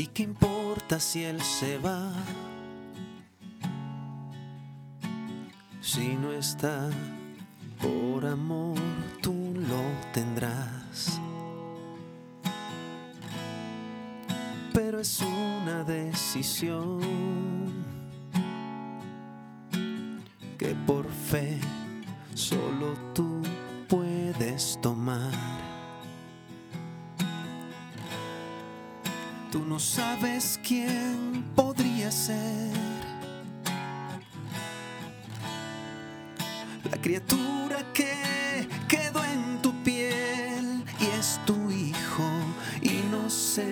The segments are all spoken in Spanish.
¿Y qué importa si él se va? Si no está por amor, tú lo tendrás. Pero es una decisión que por fe solo tú puedes tomar. Tú no sabes quién podría ser la criatura que quedó en tu piel y es tu hijo inocente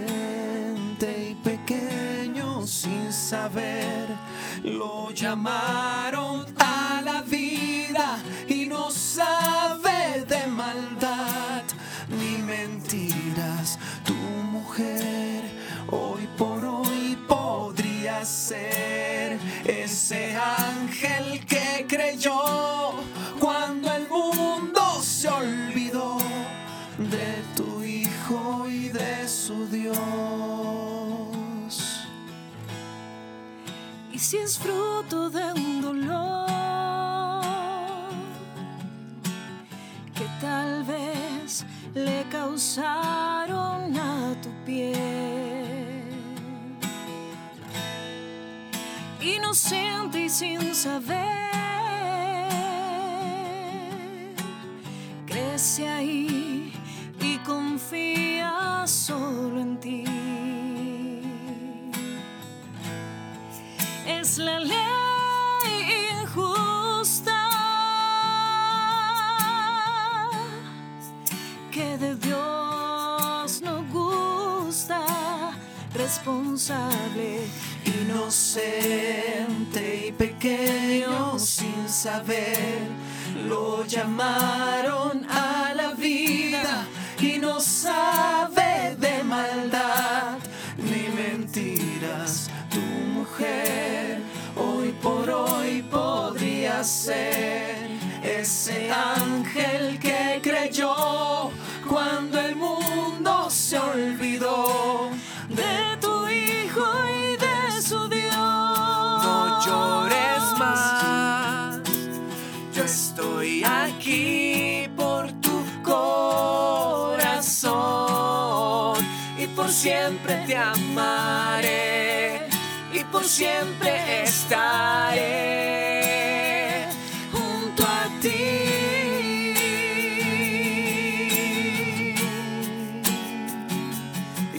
y pequeño sin saber. Lo llamaron a la vida y no sabe de maldad ni mentiras. Creyó cuando el mundo se olvidó de tu hijo y de su Dios. Y si es fruto de un dolor que tal vez le causaron a tu piel, inocente y sin saber, es la ley injusta que de Dios no gusta, responsable, Inocente y pequeño sin saber, lo llamaron a ser ese ángel que creyó cuando el mundo se olvidó de tu Hijo y de su Dios. no llores más. Yo estoy aquí por tu corazón y por siempre te amaré y por siempre estaré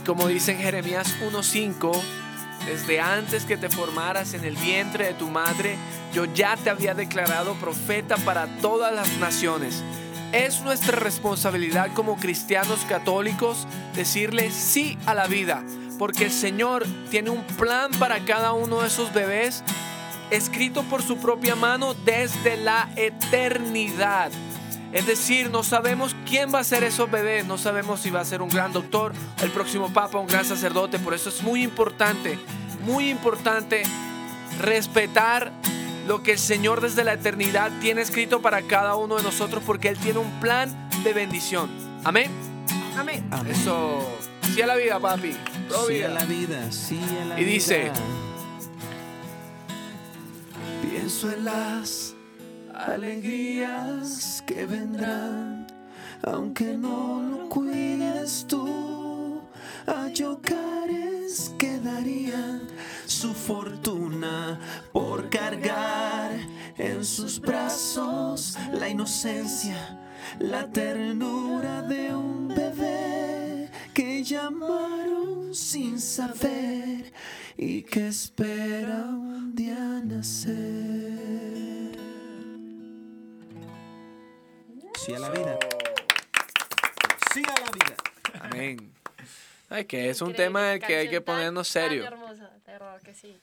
como dice en Jeremías 1.5, desde antes que te formaras en el vientre de tu madre, yo ya te había declarado profeta para todas las naciones. Es nuestra responsabilidad como cristianos católicos decirle sí a la vida, porque el Señor tiene un plan para cada uno de esos bebés escrito por su propia mano desde la eternidad. Es decir, no sabemos quién va a ser esos bebés, no sabemos si va a ser un gran doctor, el próximo papa, un gran sacerdote. Por eso es muy importante, muy importante respetar lo que el Señor desde la eternidad tiene escrito para cada uno de nosotros, porque Él tiene un plan de bendición. Amén. Amén. Amén. Eso. Sí a la vida, papi. Pro Sí vida. a la vida, sí a la Y dice- vida. Pienso en las alegrías que vendrán, aunque no lo cuides tú. A Yocares quedarían su fortuna por cargar en sus brazos la inocencia, la ternura de un bebé que llamaron sin saber y que espera un día nacer. Sí a la vida. Sí a la vida. Amén. Ay, que es un tema del que hay que ponernos serio. hermosa, verdad que sí.